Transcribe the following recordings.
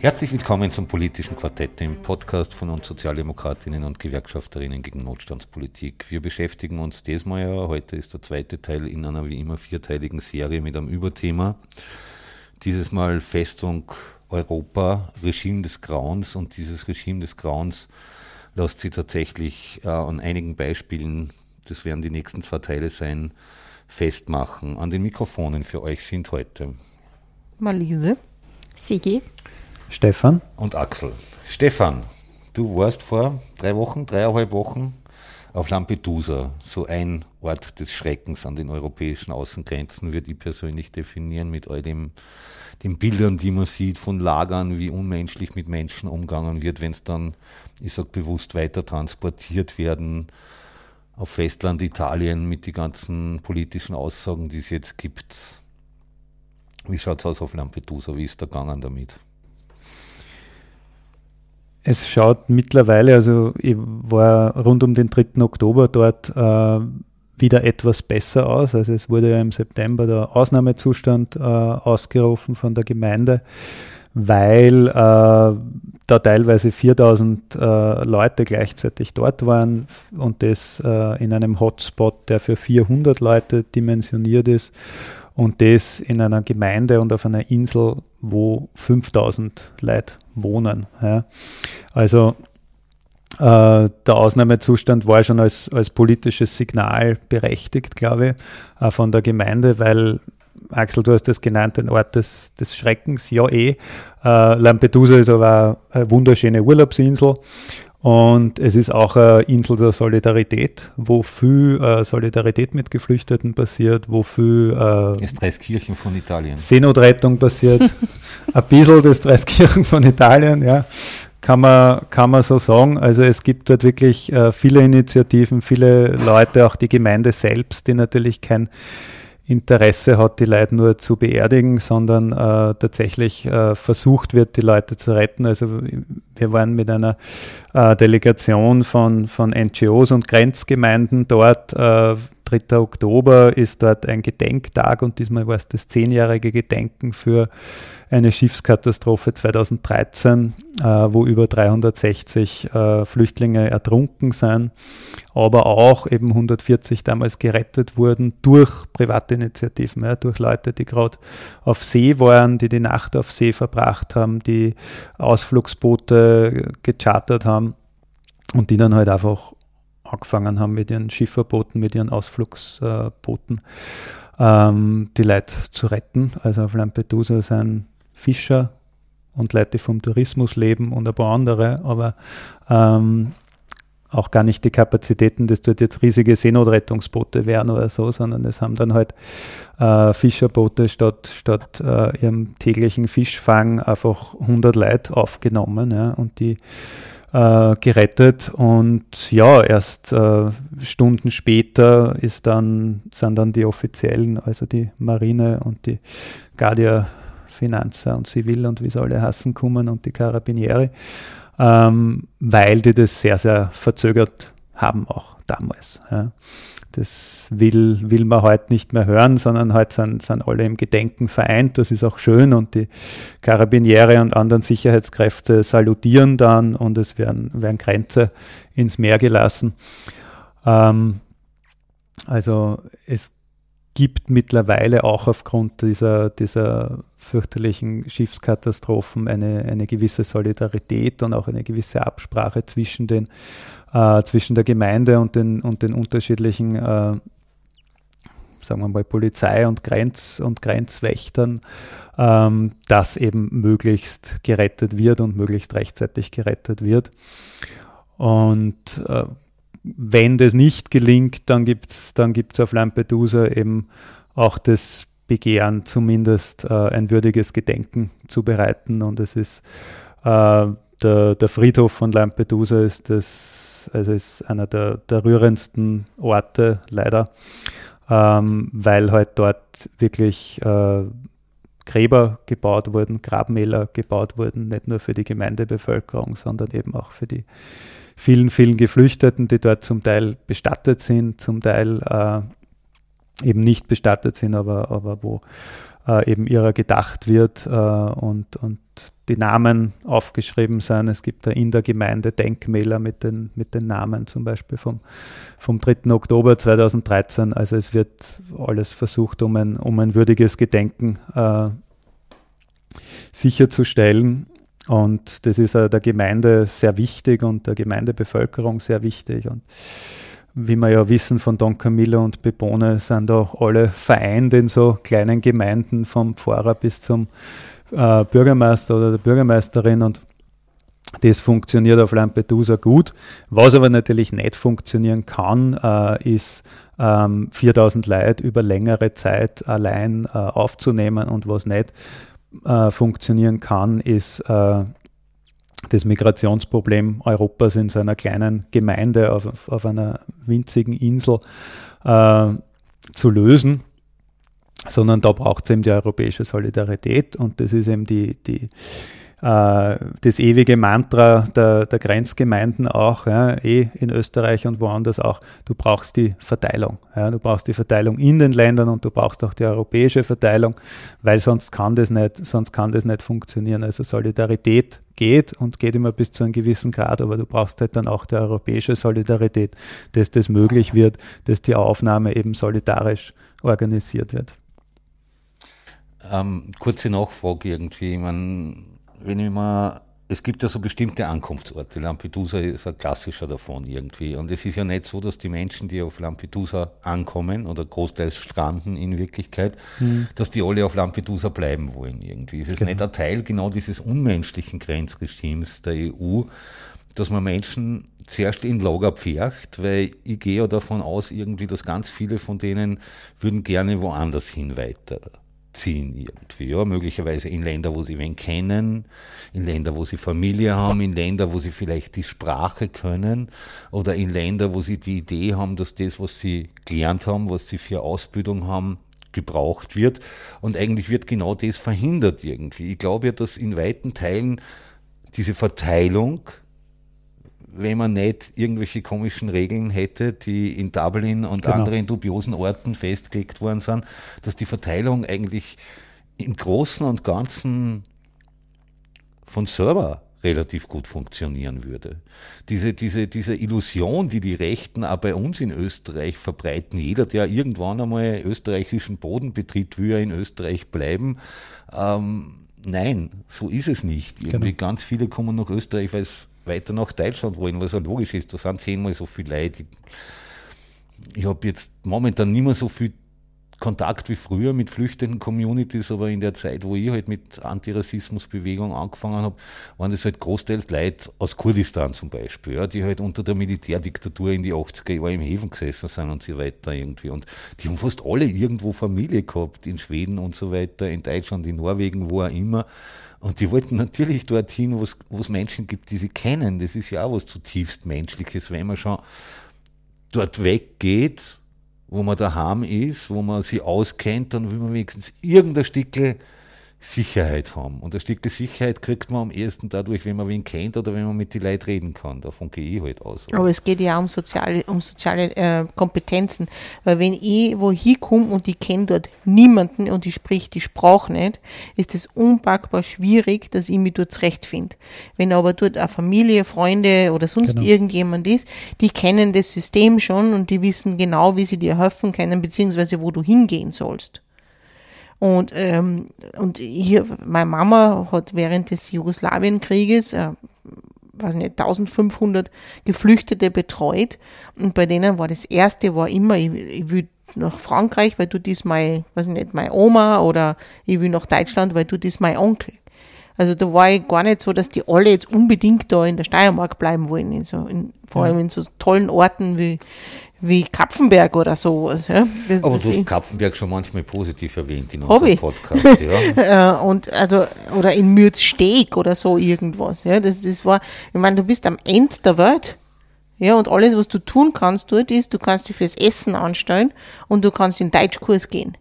Herzlich willkommen zum politischen Quartett, dem Podcast von uns Sozialdemokratinnen und Gewerkschafterinnen gegen Notstandspolitik. Wir beschäftigen uns diesmal ja, heute ist der zweite Teil in einer wie immer vierteiligen Serie mit einem Überthema. Dieses Mal Festung Europa, Regime des Grauens und dieses Regime des Grauens lässt sich tatsächlich äh, an einigen Beispielen, das werden die nächsten zwei Teile sein, festmachen. An den Mikrofonen für euch sind heute Malise, Sigi Stefan. Und Axel. Stefan, du warst vor drei Wochen, dreieinhalb Wochen auf Lampedusa, so ein Ort des Schreckens an den europäischen Außengrenzen, würde ich persönlich definieren, mit all dem, den Bildern, die man sieht von Lagern, wie unmenschlich mit Menschen umgangen wird, wenn es dann, ich sag bewusst, weiter transportiert werden auf Festland Italien mit den ganzen politischen Aussagen, die es jetzt gibt. Wie schaut es aus auf Lampedusa? Wie ist da gegangen damit? Es schaut mittlerweile, also ich war rund um den 3. Oktober dort äh, wieder etwas besser aus. Also es wurde ja im September der Ausnahmezustand äh, ausgerufen von der Gemeinde, weil äh, da teilweise 4000 äh, Leute gleichzeitig dort waren und das äh, in einem Hotspot, der für 400 Leute dimensioniert ist und das in einer Gemeinde und auf einer Insel, wo 5000 Leute wohnen. Ja. Also äh, der Ausnahmezustand war schon als, als politisches Signal berechtigt, glaube ich, äh, von der Gemeinde, weil Axel, du hast das genannt, ein Ort des, des Schreckens, ja eh. Äh, Lampedusa ist aber eine wunderschöne Urlaubsinsel und es ist auch eine Insel der Solidarität, wo viel äh, Solidarität mit Geflüchteten passiert, wo viel äh, das Dreiskirchen von Italien. Seenotrettung passiert. ein bisschen das Dreiskirchen von Italien, ja. Kann man, kann man so sagen. Also es gibt dort wirklich äh, viele Initiativen, viele Leute, auch die Gemeinde selbst, die natürlich kein Interesse hat, die Leute nur zu beerdigen, sondern äh, tatsächlich äh, versucht wird, die Leute zu retten. Also wir waren mit einer äh, Delegation von, von NGOs und Grenzgemeinden dort. 3. Äh, Oktober ist dort ein Gedenktag und diesmal war es das zehnjährige Gedenken für eine Schiffskatastrophe 2013, äh, wo über 360 äh, Flüchtlinge ertrunken sind, aber auch eben 140 damals gerettet wurden durch Privatinitiativen, ja, durch Leute, die gerade auf See waren, die die Nacht auf See verbracht haben, die Ausflugsboote gechartert haben und die dann halt einfach angefangen haben mit ihren Schifferbooten, mit ihren Ausflugsbooten, ähm, die Leute zu retten. Also auf Lampedusa sind Fischer und Leute, vom Tourismus leben und ein paar andere, aber ähm, auch gar nicht die Kapazitäten, dass dort jetzt riesige Seenotrettungsboote wären oder so, sondern es haben dann halt äh, Fischerboote statt, statt äh, ihrem täglichen Fischfang einfach 100 Leute aufgenommen ja, und die äh, gerettet. Und ja, erst äh, Stunden später ist dann, sind dann die Offiziellen, also die Marine und die Guardia Finanza und Civil und wie sie alle hassen kommen und die Carabinieri, ähm, weil die das sehr, sehr verzögert haben auch damals. Ja. Das will, will man heute nicht mehr hören, sondern heute sind, sind alle im Gedenken vereint. Das ist auch schön und die Karabiniere und anderen Sicherheitskräfte salutieren dann und es werden, werden Grenze ins Meer gelassen. Ähm, also es gibt mittlerweile auch aufgrund dieser, dieser fürchterlichen Schiffskatastrophen eine, eine gewisse Solidarität und auch eine gewisse Absprache zwischen, den, äh, zwischen der Gemeinde und den, und den unterschiedlichen, äh, sagen wir mal, Polizei und, Grenz, und Grenzwächtern, ähm, dass eben möglichst gerettet wird und möglichst rechtzeitig gerettet wird. Und äh, wenn das nicht gelingt, dann gibt es dann gibt's auf Lampedusa eben auch das Begehren, zumindest äh, ein würdiges Gedenken zu bereiten. Und es ist äh, der, der Friedhof von Lampedusa ist das, also ist einer der, der rührendsten Orte leider, ähm, weil halt dort wirklich äh, Gräber gebaut wurden, Grabmäler gebaut wurden, nicht nur für die Gemeindebevölkerung, sondern eben auch für die vielen, vielen Geflüchteten, die dort zum Teil bestattet sind, zum Teil äh, eben nicht bestattet sind, aber, aber wo äh, eben ihrer gedacht wird äh, und, und die Namen aufgeschrieben sind. Es gibt da in der Gemeinde Denkmäler mit den, mit den Namen, zum Beispiel vom, vom 3. Oktober 2013. Also es wird alles versucht, um ein, um ein würdiges Gedenken äh, sicherzustellen. Und das ist der Gemeinde sehr wichtig und der Gemeindebevölkerung sehr wichtig. Und wie wir ja wissen von Don Camillo und Bebone, sind da alle vereint in so kleinen Gemeinden vom Pfarrer bis zum äh, Bürgermeister oder der Bürgermeisterin und das funktioniert auf Lampedusa gut. Was aber natürlich nicht funktionieren kann, äh, ist ähm, 4000 Leute über längere Zeit allein äh, aufzunehmen und was nicht äh, funktionieren kann, ist äh, das Migrationsproblem Europas in so einer kleinen Gemeinde auf, auf einer winzigen Insel äh, zu lösen sondern da braucht es eben die europäische Solidarität und das ist eben die, die, äh, das ewige Mantra der, der Grenzgemeinden auch, ja, eh in Österreich und woanders auch, du brauchst die Verteilung. Ja, du brauchst die Verteilung in den Ländern und du brauchst auch die europäische Verteilung, weil sonst kann das nicht, sonst kann das nicht funktionieren. Also Solidarität geht und geht immer bis zu einem gewissen Grad, aber du brauchst halt dann auch die europäische Solidarität, dass das möglich wird, dass die Aufnahme eben solidarisch organisiert wird. Ähm, kurze Nachfrage irgendwie. Ich mein, wenn ich mal, es gibt ja so bestimmte Ankunftsorte. Lampedusa ist ein klassischer davon irgendwie. Und es ist ja nicht so, dass die Menschen, die auf Lampedusa ankommen oder großteils stranden in Wirklichkeit, mhm. dass die alle auf Lampedusa bleiben wollen irgendwie. Es ist genau. nicht ein Teil genau dieses unmenschlichen Grenzregimes der EU, dass man Menschen zuerst in Lager pfercht, weil ich gehe ja davon aus irgendwie, dass ganz viele von denen würden gerne woanders hin weiter ziehen irgendwie. Ja, möglicherweise in Länder, wo sie wen kennen, in Länder, wo sie Familie haben, in Länder, wo sie vielleicht die Sprache können oder in Länder, wo sie die Idee haben, dass das, was sie gelernt haben, was sie für Ausbildung haben, gebraucht wird. Und eigentlich wird genau das verhindert irgendwie. Ich glaube ja, dass in weiten Teilen diese Verteilung wenn man nicht irgendwelche komischen Regeln hätte, die in Dublin und genau. anderen dubiosen Orten festgelegt worden sind, dass die Verteilung eigentlich im Großen und Ganzen von selber relativ gut funktionieren würde. Diese, diese, diese Illusion, die die Rechten auch bei uns in Österreich verbreiten, jeder, der irgendwann einmal österreichischen Boden betritt, will ja in Österreich bleiben. Ähm, nein, so ist es nicht. Irgendwie genau. ganz viele kommen nach Österreich, weil es weiter nach Deutschland wollen, was ja logisch ist. Da sind zehnmal so viele Leute. Ich, habe jetzt momentan nicht mehr so viel Kontakt wie früher mit flüchtenden Communities, aber in der Zeit, wo ich halt mit Antirassismusbewegung angefangen habe, waren das halt großteils Leute aus Kurdistan zum Beispiel, ja, die halt unter der Militärdiktatur in die 80er Jahre im Häfen gesessen sind und so weiter irgendwie. Und die haben fast alle irgendwo Familie gehabt, in Schweden und so weiter, in Deutschland, in Norwegen, wo auch immer. Und die wollten natürlich dorthin, wo es Menschen gibt, die sie kennen. Das ist ja auch was zutiefst Menschliches, wenn man schon dort weggeht, wo man daheim ist, wo man sie auskennt, dann will man wenigstens irgendein Stückchen Sicherheit haben. Und ein Stück der Sicherheit kriegt man am ehesten dadurch, wenn man wen kennt oder wenn man mit den Leuten reden kann. Davon gehe ich halt aus. Oder? Aber es geht ja auch um soziale, um soziale äh, Kompetenzen. Weil wenn ich wo hinkomme und ich kenne dort niemanden und ich sprich die Sprache nicht, ist es unpackbar schwierig, dass ich mich dort zurechtfinde. Wenn aber dort eine Familie, Freunde oder sonst genau. irgendjemand ist, die kennen das System schon und die wissen genau, wie sie dir helfen können, beziehungsweise wo du hingehen sollst. Und, ähm, und hier, meine Mama hat während des Jugoslawienkrieges, äh, weiß nicht, 1500 Geflüchtete betreut. Und bei denen war das erste, war immer, ich, ich will nach Frankreich, weil du das mein, weiß nicht, meine Oma oder ich will nach Deutschland, weil du das mein Onkel. Also da war ich gar nicht so, dass die alle jetzt unbedingt da in der Steiermark bleiben wollen, in so, in, vor allem in so tollen Orten wie, wie Kapfenberg oder sowas. Ja. Das, Aber das du hast Kapfenberg schon manchmal positiv erwähnt in unserem Podcast. Ja. und also, oder in Mürzsteg oder so irgendwas. Ja. Das, das war, ich meine, du bist am Ende der Welt. Ja, und alles, was du tun kannst dort, ist, du kannst dich fürs Essen anstellen und du kannst in Deutschkurs gehen.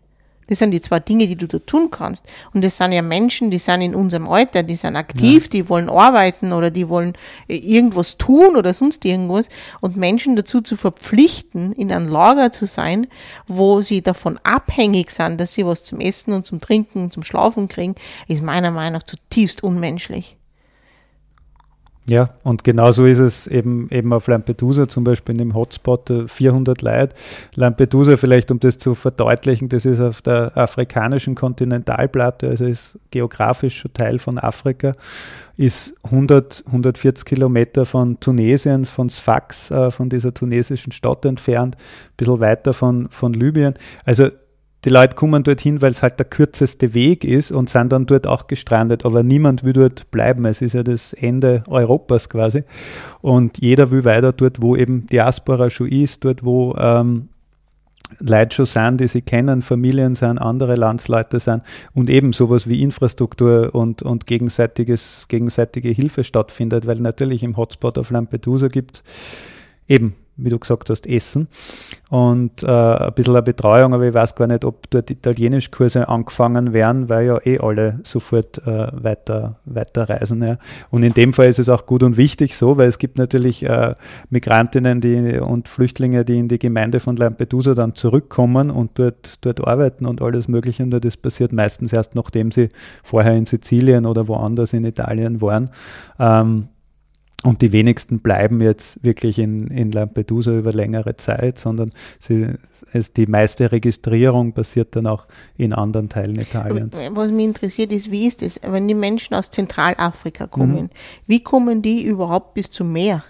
Das sind die zwei Dinge, die du da tun kannst. Und das sind ja Menschen, die sind in unserem Alter, die sind aktiv, ja. die wollen arbeiten oder die wollen äh, irgendwas tun oder sonst irgendwas. Und Menschen dazu zu verpflichten, in einem Lager zu sein, wo sie davon abhängig sind, dass sie was zum Essen und zum Trinken und zum Schlafen kriegen, ist meiner Meinung nach zutiefst unmenschlich. Ja, und genauso ist es eben, eben auf Lampedusa, zum Beispiel in dem Hotspot 400 Leute. Lampedusa, vielleicht um das zu verdeutlichen, das ist auf der afrikanischen Kontinentalplatte, also ist geografisch schon Teil von Afrika, ist 100, 140 Kilometer von Tunesien, von Sfax, äh, von dieser tunesischen Stadt entfernt, ein bisschen weiter von, von Libyen. Also die Leute kommen dorthin, weil es halt der kürzeste Weg ist und sind dann dort auch gestrandet. Aber niemand will dort bleiben. Es ist ja das Ende Europas quasi. Und jeder will weiter dort, wo eben Diaspora schon ist, dort, wo ähm, Leute schon sind, die sie kennen, Familien sind, andere Landsleute sind und eben sowas wie Infrastruktur und, und gegenseitiges, gegenseitige Hilfe stattfindet, weil natürlich im Hotspot auf Lampedusa gibt eben wie du gesagt hast, Essen und äh, ein bisschen eine Betreuung, aber ich weiß gar nicht, ob dort Italienischkurse angefangen werden, weil ja eh alle sofort äh, weiter, weiter reisen. Ja. Und in dem Fall ist es auch gut und wichtig so, weil es gibt natürlich äh, Migrantinnen die, und Flüchtlinge, die in die Gemeinde von Lampedusa dann zurückkommen und dort, dort arbeiten und alles Mögliche. Und das passiert meistens erst, nachdem sie vorher in Sizilien oder woanders in Italien waren. Ähm, und die wenigsten bleiben jetzt wirklich in, in Lampedusa über längere Zeit, sondern sie, es, die meiste Registrierung passiert dann auch in anderen Teilen Italiens. Was mich interessiert ist, wie ist es, wenn die Menschen aus Zentralafrika kommen, mhm. wie kommen die überhaupt bis zum Meer?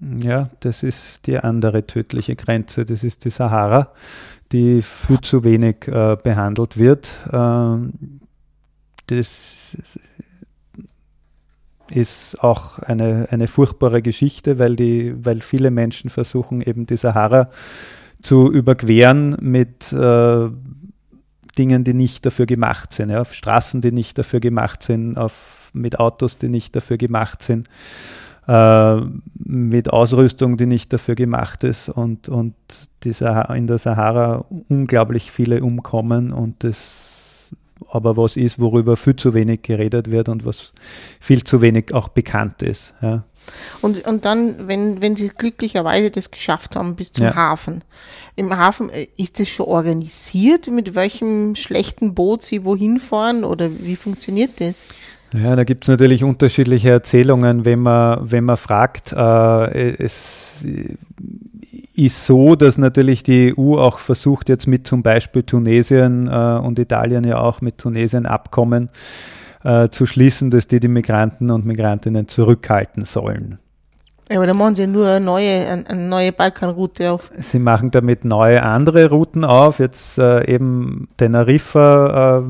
Ja, das ist die andere tödliche Grenze, das ist die Sahara, die viel zu wenig äh, behandelt wird. Äh, das ist auch eine, eine furchtbare Geschichte, weil, die, weil viele Menschen versuchen, eben die Sahara zu überqueren mit äh, Dingen, die nicht dafür gemacht sind, ja, auf Straßen, die nicht dafür gemacht sind, auf, mit Autos, die nicht dafür gemacht sind, äh, mit Ausrüstung, die nicht dafür gemacht ist und, und die in der Sahara unglaublich viele umkommen und das aber was ist, worüber viel zu wenig geredet wird und was viel zu wenig auch bekannt ist. Ja. Und, und dann, wenn, wenn Sie glücklicherweise das geschafft haben bis zum ja. Hafen, im Hafen äh, ist das schon organisiert, mit welchem schlechten Boot Sie wohin fahren oder wie funktioniert das? Ja, da gibt es natürlich unterschiedliche Erzählungen, wenn man, wenn man fragt. Äh, es ist so, dass natürlich die EU auch versucht, jetzt mit zum Beispiel Tunesien äh, und Italien ja auch mit Tunesien Abkommen äh, zu schließen, dass die die Migranten und Migrantinnen zurückhalten sollen. Ja, aber da machen sie nur eine neue, eine neue Balkanroute auf. Sie machen damit neue andere Routen auf. Jetzt äh, eben Teneriffa äh,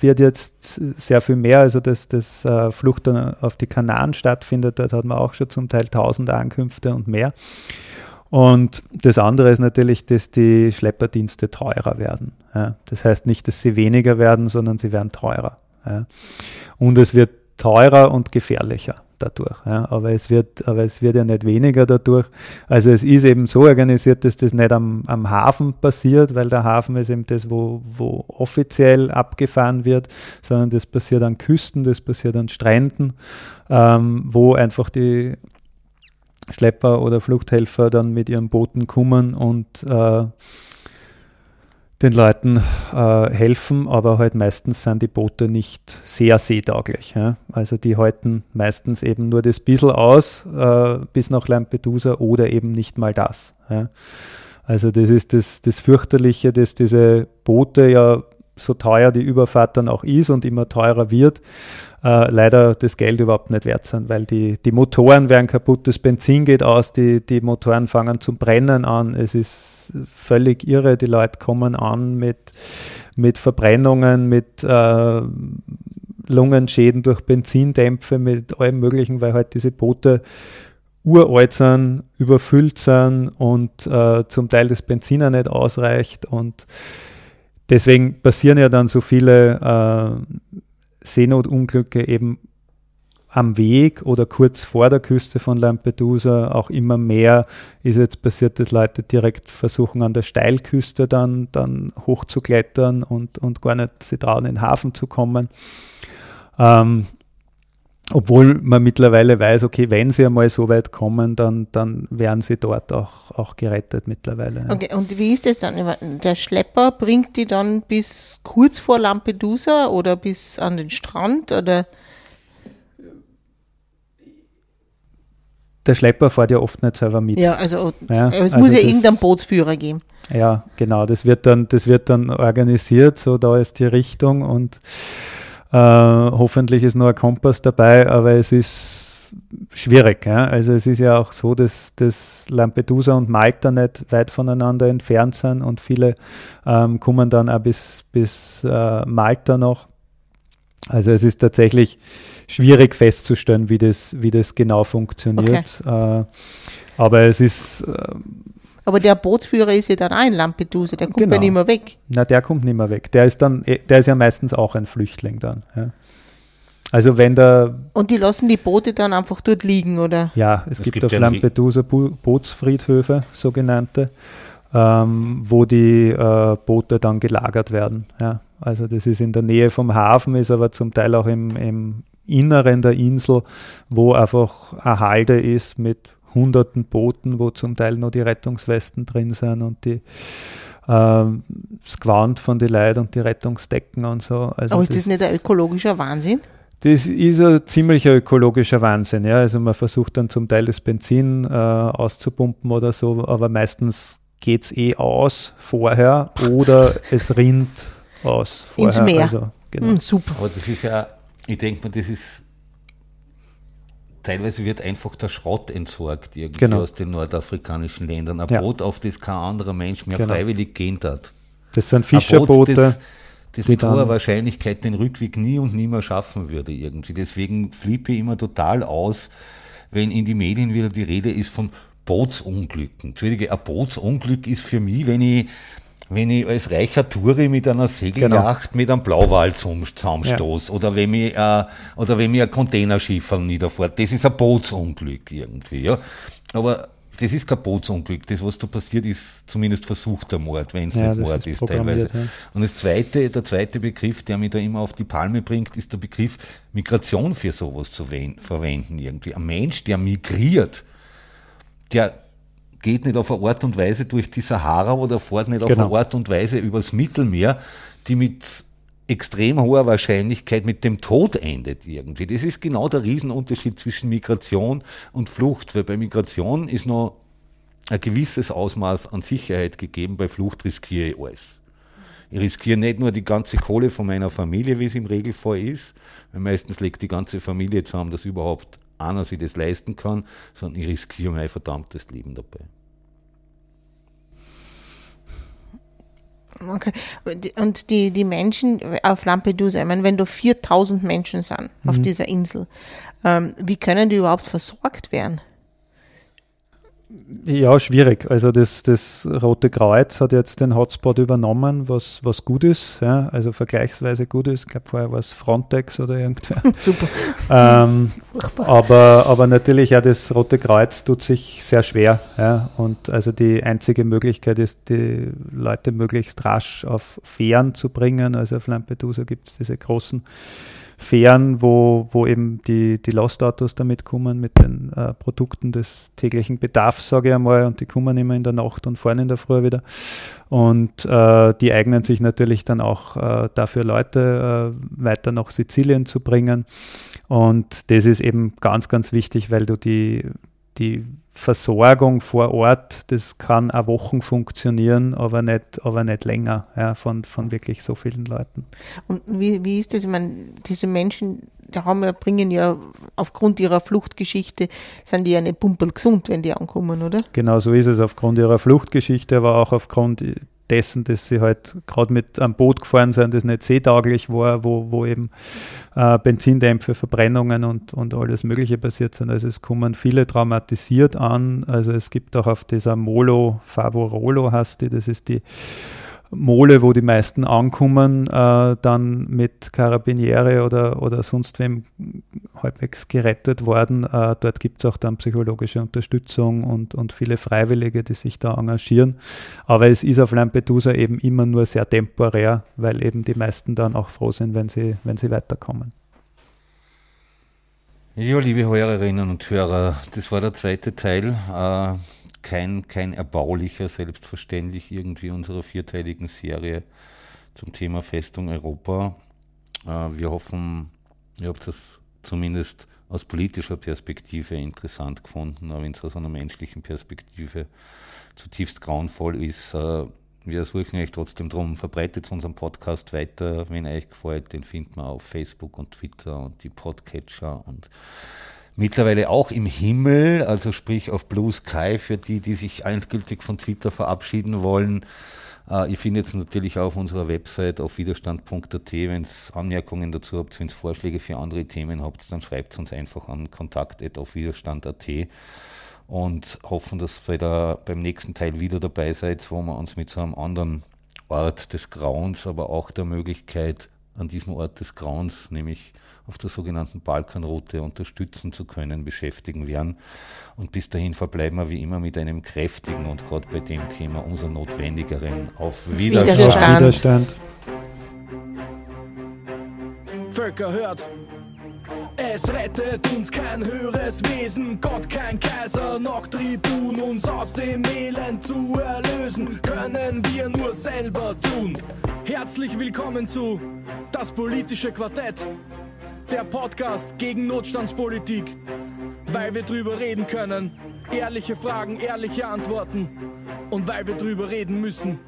wird jetzt sehr viel mehr, also dass das äh, Flucht auf die Kanaren stattfindet. Dort hat man auch schon zum Teil tausende Ankünfte und mehr. Und das andere ist natürlich, dass die Schlepperdienste teurer werden. Ja. Das heißt nicht, dass sie weniger werden, sondern sie werden teurer. Ja. Und es wird teurer und gefährlicher dadurch. Ja. Aber, es wird, aber es wird ja nicht weniger dadurch. Also es ist eben so organisiert, dass das nicht am, am Hafen passiert, weil der Hafen ist eben das, wo, wo offiziell abgefahren wird, sondern das passiert an Küsten, das passiert an Stränden, ähm, wo einfach die Schlepper oder Fluchthelfer dann mit ihren Booten kommen und äh, den Leuten äh, helfen, aber halt meistens sind die Boote nicht sehr seetauglich. Ja? Also die halten meistens eben nur das bisschen aus äh, bis nach Lampedusa oder eben nicht mal das. Ja? Also das ist das, das Fürchterliche, dass diese Boote ja so teuer die Überfahrt dann auch ist und immer teurer wird, äh, leider das Geld überhaupt nicht wert sind, weil die, die Motoren werden kaputt, das Benzin geht aus, die, die Motoren fangen zum Brennen an. Es ist völlig irre, die Leute kommen an mit, mit Verbrennungen, mit äh, Lungenschäden durch Benzindämpfe, mit allem Möglichen, weil halt diese Boote uralt sind, überfüllt sind und äh, zum Teil das Benzin auch nicht ausreicht. Und deswegen passieren ja dann so viele äh, Seenotunglücke eben am Weg oder kurz vor der Küste von Lampedusa. Auch immer mehr ist jetzt passiert, dass Leute direkt versuchen, an der Steilküste dann, dann hochzuklettern und, und gar nicht sie trauen, in den Hafen zu kommen. Ähm, obwohl man mittlerweile weiß, okay, wenn sie einmal so weit kommen, dann, dann werden sie dort auch, auch gerettet mittlerweile. Okay, und wie ist das dann? Der Schlepper bringt die dann bis kurz vor Lampedusa oder bis an den Strand oder? Der Schlepper fährt ja oft nicht selber mit. Ja, also ja, es also muss ja irgendeinen Bootsführer geben. Ja, genau, das wird dann, das wird dann organisiert, so da ist die Richtung und hoffentlich ist nur ein Kompass dabei, aber es ist schwierig. Ja? Also es ist ja auch so, dass, dass Lampedusa und Malta nicht weit voneinander entfernt sind und viele ähm, kommen dann auch bis, bis äh, Malta noch. Also es ist tatsächlich schwierig festzustellen, wie das, wie das genau funktioniert. Okay. Äh, aber es ist äh, aber der Bootsführer ist ja dann auch in Lampedusa, der kommt genau. ja nicht mehr weg. Na, der kommt nicht mehr weg. Der ist dann, eh, der ist ja meistens auch ein Flüchtling dann. Ja. Also wenn der. Und die lassen die Boote dann einfach dort liegen, oder? Ja, es, es gibt, gibt, auf ja Lampedusa Bootsfriedhöfe, sogenannte, ähm, wo die äh, Boote dann gelagert werden. Ja. Also das ist in der Nähe vom Hafen, ist aber zum Teil auch im, im Inneren der Insel, wo einfach eine Halde ist mit hunderten Booten, wo zum Teil noch die Rettungswesten drin sind und die ähm, das Gewand von den Leuten und die Rettungsdecken und so. Also Aber ist das, das nicht ein ökologischer Wahnsinn? Das ist ein ziemlicher ökologischer Wahnsinn. Ja. Also man versucht dann zum Teil das Benzin äh, auszupumpen oder so, aber meistens geht es eh aus vorher oder es rinnt aus vorher. Ins Meer. Also, genau. Mm, super. Aber das ist ja, ich denke mal, das ist teilweise wird einfach der Schrott entsorgt irgendwie genau. aus den nordafrikanischen Ländern. Ein ja. Boot, auf das kein anderer Mensch mehr genau. freiwillig gehen hat. Das sind Fischerboote. das, das mit hoher Wahrscheinlichkeit den Rückweg nie und nie mehr schaffen würde irgendwie. Deswegen flippe ich immer total aus, wenn in die Medien wieder die Rede ist von Bootsunglücken. Entschuldige, ein Bootsunglück ist für mich, wenn ich wenn ich als reicher Touri mit einer Segelyacht genau. mit einem Blauwal zusammenstoße ja. oder wenn mir äh, oder wenn mir ein Containerschiff niederfährt, das ist ein Bootsunglück irgendwie, ja. Aber das ist kein Bootsunglück. Das, was da passiert, ist zumindest versuchter Mord, wenn es ja, nicht Mord ist, ist teilweise. Ja. Und das zweite, der zweite Begriff, der mich da immer auf die Palme bringt, ist der Begriff Migration für sowas zu verwenden irgendwie. Ein Mensch, der migriert, der geht nicht auf eine Art und Weise durch die Sahara oder fährt nicht auf genau. eine Art und Weise übers Mittelmeer, die mit extrem hoher Wahrscheinlichkeit mit dem Tod endet irgendwie. Das ist genau der Riesenunterschied zwischen Migration und Flucht, weil bei Migration ist noch ein gewisses Ausmaß an Sicherheit gegeben, bei Flucht riskiere ich alles. Ich riskiere nicht nur die ganze Kohle von meiner Familie, wie es im Regelfall ist, weil meistens legt die ganze Familie zusammen, dass überhaupt einer sich das leisten kann, sondern ich riskiere mein verdammtes Leben dabei. Okay. Und die, die Menschen auf Lampedusa, ich meine, wenn da 4000 Menschen sind auf mhm. dieser Insel, ähm, wie können die überhaupt versorgt werden? Ja, schwierig. Also das, das Rote Kreuz hat jetzt den Hotspot übernommen, was, was gut ist, ja, also vergleichsweise gut ist. Ich glaube, vorher war es Frontex oder irgendwer. Super. Ähm, aber, aber natürlich, ja, das Rote Kreuz tut sich sehr schwer. Ja, und also die einzige Möglichkeit ist, die Leute möglichst rasch auf Fähren zu bringen. Also auf Lampedusa gibt es diese großen Fähren, wo, wo eben die, die Lastautos damit kommen, mit den äh, Produkten des täglichen Bedarfs, sage ich einmal, und die kommen immer in der Nacht und fahren in der Früh wieder. Und äh, die eignen sich natürlich dann auch äh, dafür, Leute äh, weiter nach Sizilien zu bringen. Und das ist eben ganz, ganz wichtig, weil du die, die Versorgung vor Ort, das kann auch Wochen funktionieren, aber nicht, aber nicht länger ja, von, von wirklich so vielen Leuten. Und wie, wie ist das? Ich meine, diese Menschen, die haben ja, bringen ja aufgrund ihrer Fluchtgeschichte, sind die ja nicht pumpel gesund, wenn die ankommen, oder? Genau so ist es, aufgrund ihrer Fluchtgeschichte, aber auch aufgrund dessen, dass sie halt gerade mit einem Boot gefahren sind, das nicht seetauglich war, wo, wo eben äh, Benzindämpfe, Verbrennungen und, und alles Mögliche passiert sind. Also es kommen viele traumatisiert an. Also es gibt auch auf dieser Molo Favorolo heißt die, das ist die Mole, wo die meisten ankommen, äh, dann mit Karabiniere oder, oder sonst wem halbwegs gerettet worden. Äh, dort gibt es auch dann psychologische Unterstützung und, und viele Freiwillige, die sich da engagieren. Aber es ist auf Lampedusa eben immer nur sehr temporär, weil eben die meisten dann auch froh sind, wenn sie, wenn sie weiterkommen. Ja, liebe Hörerinnen und Hörer, das war der zweite Teil. Äh kein, kein erbaulicher, selbstverständlich irgendwie unserer vierteiligen Serie zum Thema Festung Europa. Äh, wir hoffen, ihr habt das zumindest aus politischer Perspektive interessant gefunden, aber wenn es aus einer menschlichen Perspektive zutiefst grauenvoll ist. Äh, wir ersuchen euch trotzdem darum, verbreitet unseren Podcast weiter, wenn euch gefällt. Den findet man auf Facebook und Twitter und die Podcatcher und mittlerweile auch im Himmel, also sprich auf Blue Sky für die, die sich endgültig von Twitter verabschieden wollen. Äh, ihr findet es natürlich auch auf unserer Website auf widerstand.at. Wenn es Anmerkungen dazu habt, wenn es Vorschläge für andere Themen habt, dann schreibt es uns einfach an kontakt.aufwiderstand.at und hoffen, dass ihr da beim nächsten Teil wieder dabei seid, wo wir uns mit so einem anderen Ort des Grauens, aber auch der Möglichkeit an diesem Ort des Grauens, nämlich auf der sogenannten Balkanroute unterstützen zu können, beschäftigen werden. Und bis dahin verbleiben wir wie immer mit einem kräftigen und gerade bei dem Thema umso notwendigeren Auf Widerstand. Widerstand. Widerstand. Völker hört. Es rettet uns kein höheres Wesen, Gott kein Kaiser, noch Tribun, uns aus dem Elend zu erlösen, können wir nur selber tun. Herzlich willkommen zu Das politische Quartett der Podcast gegen Notstandspolitik, weil wir drüber reden können. Ehrliche Fragen, ehrliche Antworten und weil wir drüber reden müssen.